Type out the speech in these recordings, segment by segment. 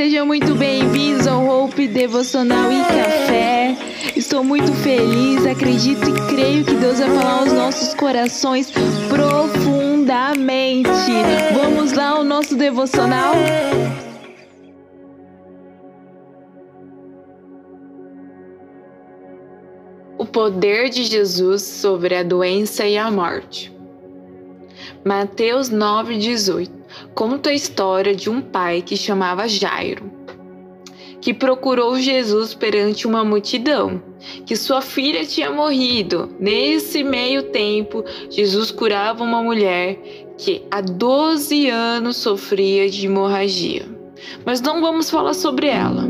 sejam muito bem-vindos ao Hope Devocional e Café. Estou muito feliz, acredito e creio que Deus vai falar aos nossos corações profundamente. Vamos lá ao nosso devocional? O poder de Jesus sobre a doença e a morte. Mateus 9,18 conta a história de um pai que chamava Jairo, que procurou Jesus perante uma multidão, que sua filha tinha morrido. Nesse meio tempo, Jesus curava uma mulher que há 12 anos sofria de hemorragia. Mas não vamos falar sobre ela.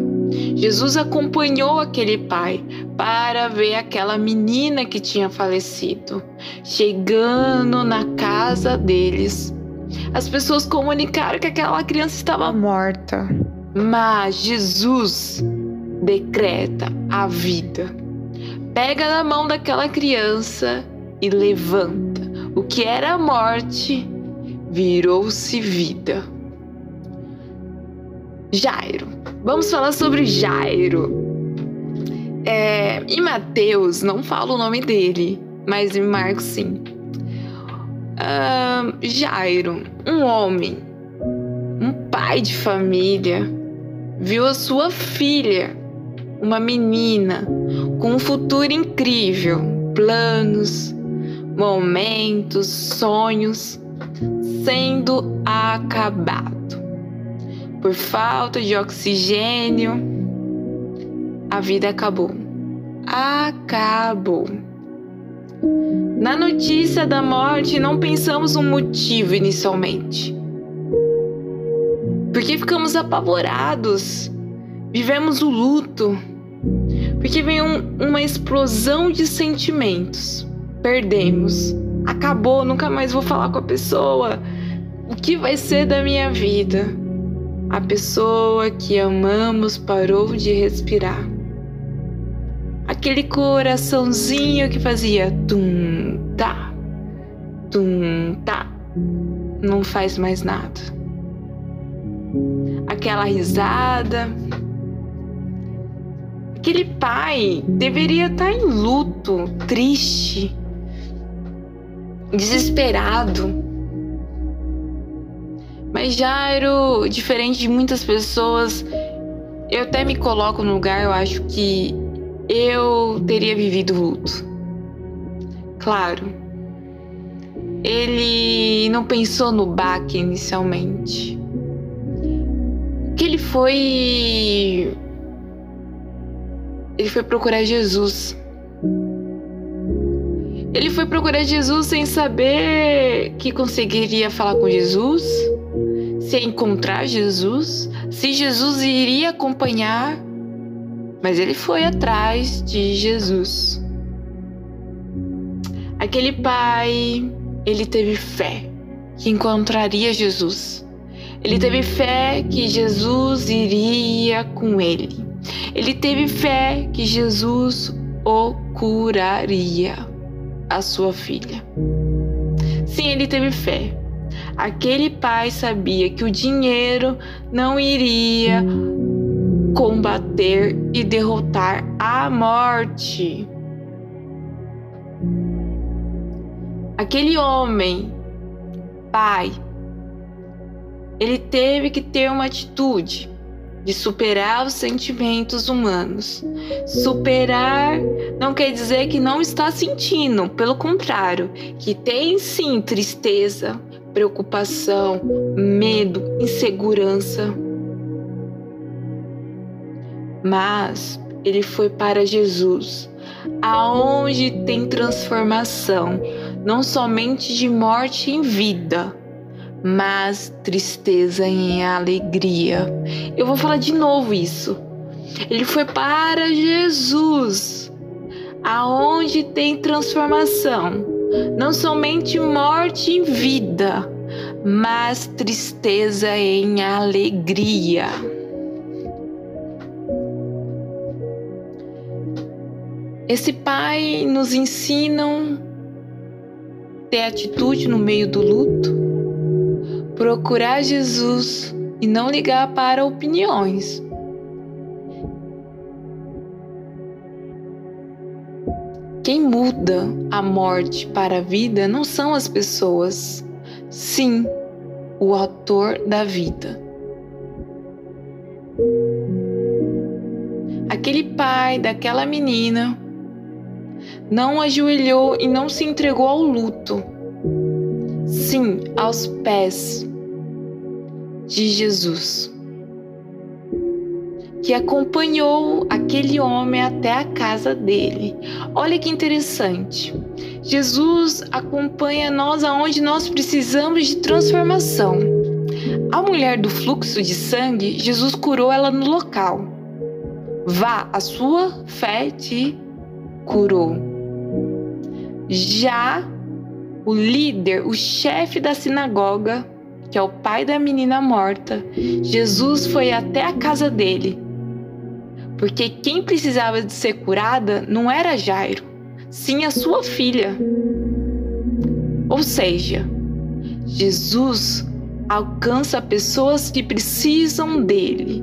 Jesus acompanhou aquele pai para ver aquela menina que tinha falecido. Chegando na casa deles, as pessoas comunicaram que aquela criança estava morta. Mas Jesus decreta a vida. Pega na mão daquela criança e levanta. O que era morte virou-se vida. Jairo. Vamos falar sobre Jairo. É, em Mateus não fala o nome dele, mas em Marcos sim. Uh, Jairo, um homem, um pai de família, viu a sua filha, uma menina, com um futuro incrível, planos, momentos, sonhos, sendo acabado. Por falta de oxigênio, a vida acabou. Acabou. Na notícia da morte, não pensamos um motivo inicialmente. Porque ficamos apavorados, vivemos o luto, porque vem um, uma explosão de sentimentos. Perdemos, acabou, nunca mais vou falar com a pessoa. O que vai ser da minha vida? A pessoa que amamos parou de respirar aquele coraçãozinho que fazia tum tá, tum tá, não faz mais nada. Aquela risada. Aquele pai deveria estar em luto, triste, desesperado. Mas Jairo, diferente de muitas pessoas, eu até me coloco no lugar, eu acho que eu teria vivido luto. Claro, ele não pensou no baque inicialmente. Que ele foi. Ele foi procurar Jesus. Ele foi procurar Jesus sem saber que conseguiria falar com Jesus, se encontrar Jesus, se Jesus iria acompanhar mas ele foi atrás de Jesus. Aquele pai, ele teve fé que encontraria Jesus. Ele teve fé que Jesus iria com ele. Ele teve fé que Jesus o curaria, a sua filha. Sim, ele teve fé. Aquele pai sabia que o dinheiro não iria combater e derrotar a morte. Aquele homem, pai, ele teve que ter uma atitude de superar os sentimentos humanos. Superar não quer dizer que não está sentindo, pelo contrário, que tem sim tristeza, preocupação, medo, insegurança mas ele foi para Jesus, aonde tem transformação, não somente de morte em vida, mas tristeza em alegria. Eu vou falar de novo isso. Ele foi para Jesus, aonde tem transformação, não somente morte em vida, mas tristeza em alegria. Esse pai nos ensina ter atitude no meio do luto, procurar Jesus e não ligar para opiniões. Quem muda a morte para a vida não são as pessoas, sim o autor da vida. Aquele pai daquela menina não ajoelhou e não se entregou ao luto. Sim, aos pés de Jesus, que acompanhou aquele homem até a casa dele. Olha que interessante. Jesus acompanha nós aonde nós precisamos de transformação. A mulher do fluxo de sangue, Jesus curou ela no local. Vá, a sua fé te curou. Já o líder, o chefe da sinagoga, que é o pai da menina morta, Jesus foi até a casa dele. Porque quem precisava de ser curada não era Jairo, sim a sua filha. Ou seja, Jesus alcança pessoas que precisam dele.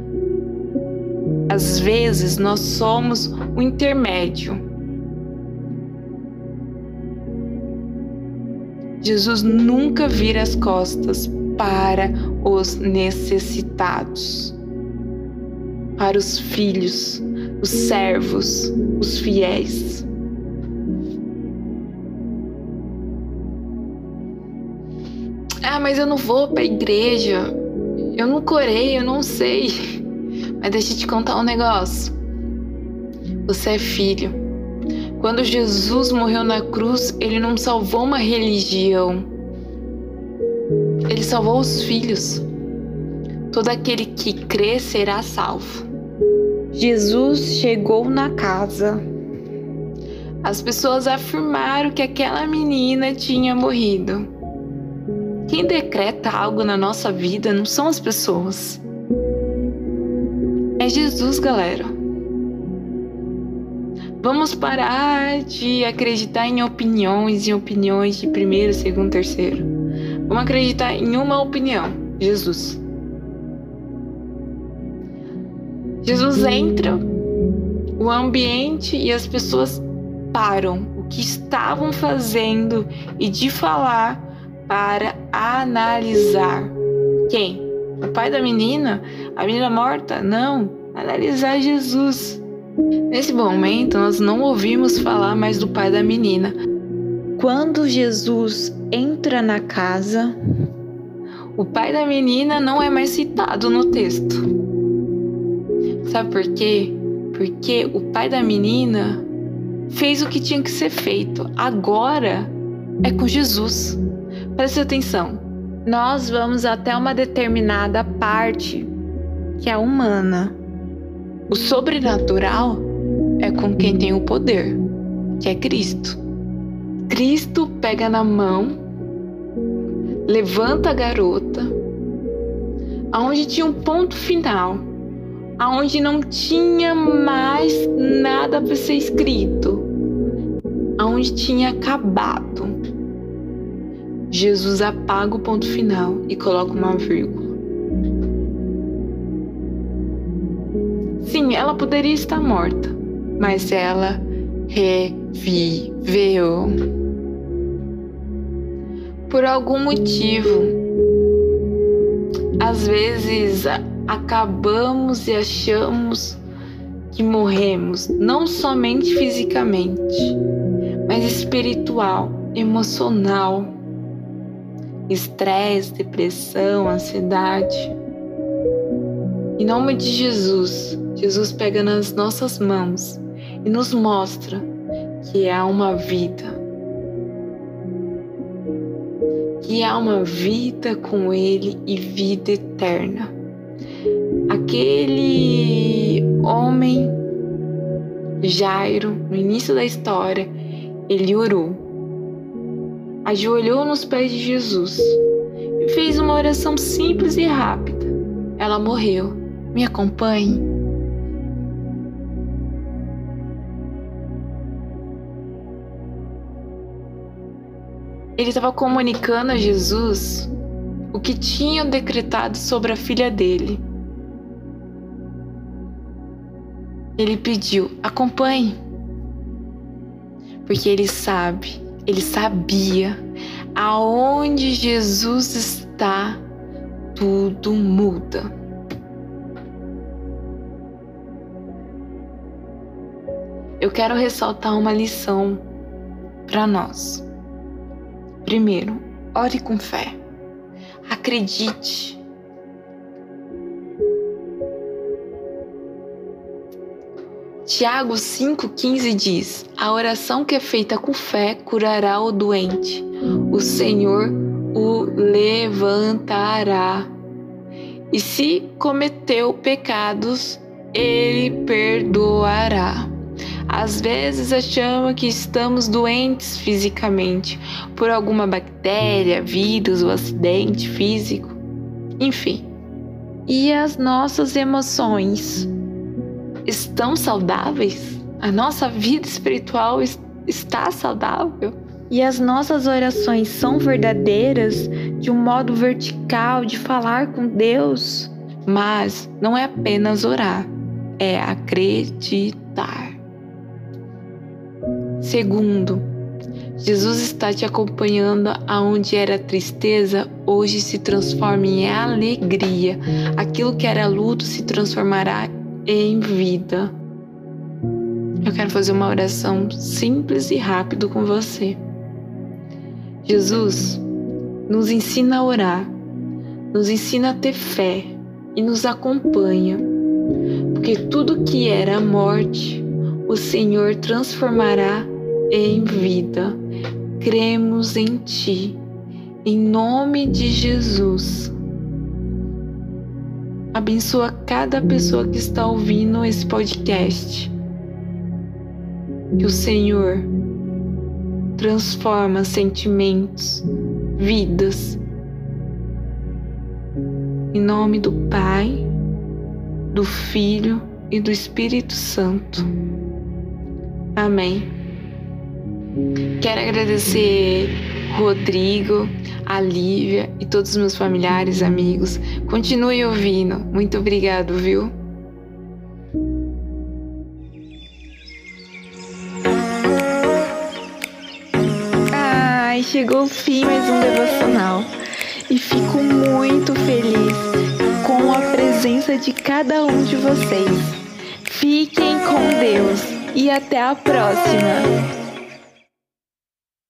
Às vezes nós somos o intermédio. Jesus nunca vira as costas para os necessitados, para os filhos, os servos, os fiéis. Ah, mas eu não vou para a igreja. Eu não corei, eu não sei. Mas deixa eu te contar um negócio. Você é filho. Quando Jesus morreu na cruz, ele não salvou uma religião. Ele salvou os filhos. Todo aquele que crê será salvo. Jesus chegou na casa. As pessoas afirmaram que aquela menina tinha morrido. Quem decreta algo na nossa vida não são as pessoas. É Jesus, galera. Vamos parar de acreditar em opiniões e opiniões de primeiro, segundo, terceiro. Vamos acreditar em uma opinião: Jesus. Jesus entra, o ambiente e as pessoas param o que estavam fazendo e de falar para analisar. Quem? O pai da menina? A menina morta? Não. Analisar Jesus. Nesse momento, nós não ouvimos falar mais do pai da menina. Quando Jesus entra na casa, o pai da menina não é mais citado no texto. Sabe por quê? Porque o pai da menina fez o que tinha que ser feito. Agora é com Jesus. Preste atenção. Nós vamos até uma determinada parte que é humana. O sobrenatural é com quem tem o poder, que é Cristo. Cristo pega na mão, levanta a garota, aonde tinha um ponto final, aonde não tinha mais nada para ser escrito, aonde tinha acabado. Jesus apaga o ponto final e coloca uma vírgula. Sim, ela poderia estar morta, mas ela reviveu. Por algum motivo, às vezes acabamos e achamos que morremos, não somente fisicamente, mas espiritual, emocional estresse, depressão, ansiedade. Em nome de Jesus, Jesus pega nas nossas mãos e nos mostra que há uma vida. Que há uma vida com Ele e vida eterna. Aquele homem, Jairo, no início da história, ele orou ajoelhou nos pés de Jesus e fez uma oração simples e rápida. Ela morreu. Me acompanhe. Ele estava comunicando a Jesus o que tinham decretado sobre a filha dele. Ele pediu: acompanhe, porque ele sabe, ele sabia aonde Jesus está, tudo muda. Eu quero ressaltar uma lição para nós. Primeiro, ore com fé. Acredite. Tiago 5,15 diz: A oração que é feita com fé curará o doente. O Senhor o levantará. E se cometeu pecados, ele perdoará. Às vezes achamos que estamos doentes fisicamente por alguma bactéria, vírus ou acidente físico, enfim. E as nossas emoções estão saudáveis? A nossa vida espiritual está saudável? E as nossas orações são verdadeiras de um modo vertical de falar com Deus? Mas não é apenas orar, é acreditar. Segundo, Jesus está te acompanhando aonde era tristeza, hoje se transforma em alegria. Aquilo que era luto se transformará em vida. Eu quero fazer uma oração simples e rápido com você. Jesus nos ensina a orar, nos ensina a ter fé e nos acompanha, porque tudo que era morte, o Senhor transformará em vida. Cremos em Ti, em nome de Jesus. Abençoa cada pessoa que está ouvindo esse podcast. Que o Senhor transforma sentimentos, vidas. Em nome do Pai, do Filho e do Espírito Santo. Amém. Quero agradecer Rodrigo, a Lívia e todos os meus familiares, amigos. Continue ouvindo. Muito obrigado, viu? Ai, chegou o fim mais um devocional. E fico muito feliz com a presença de cada um de vocês. Fiquem com Deus e até a próxima!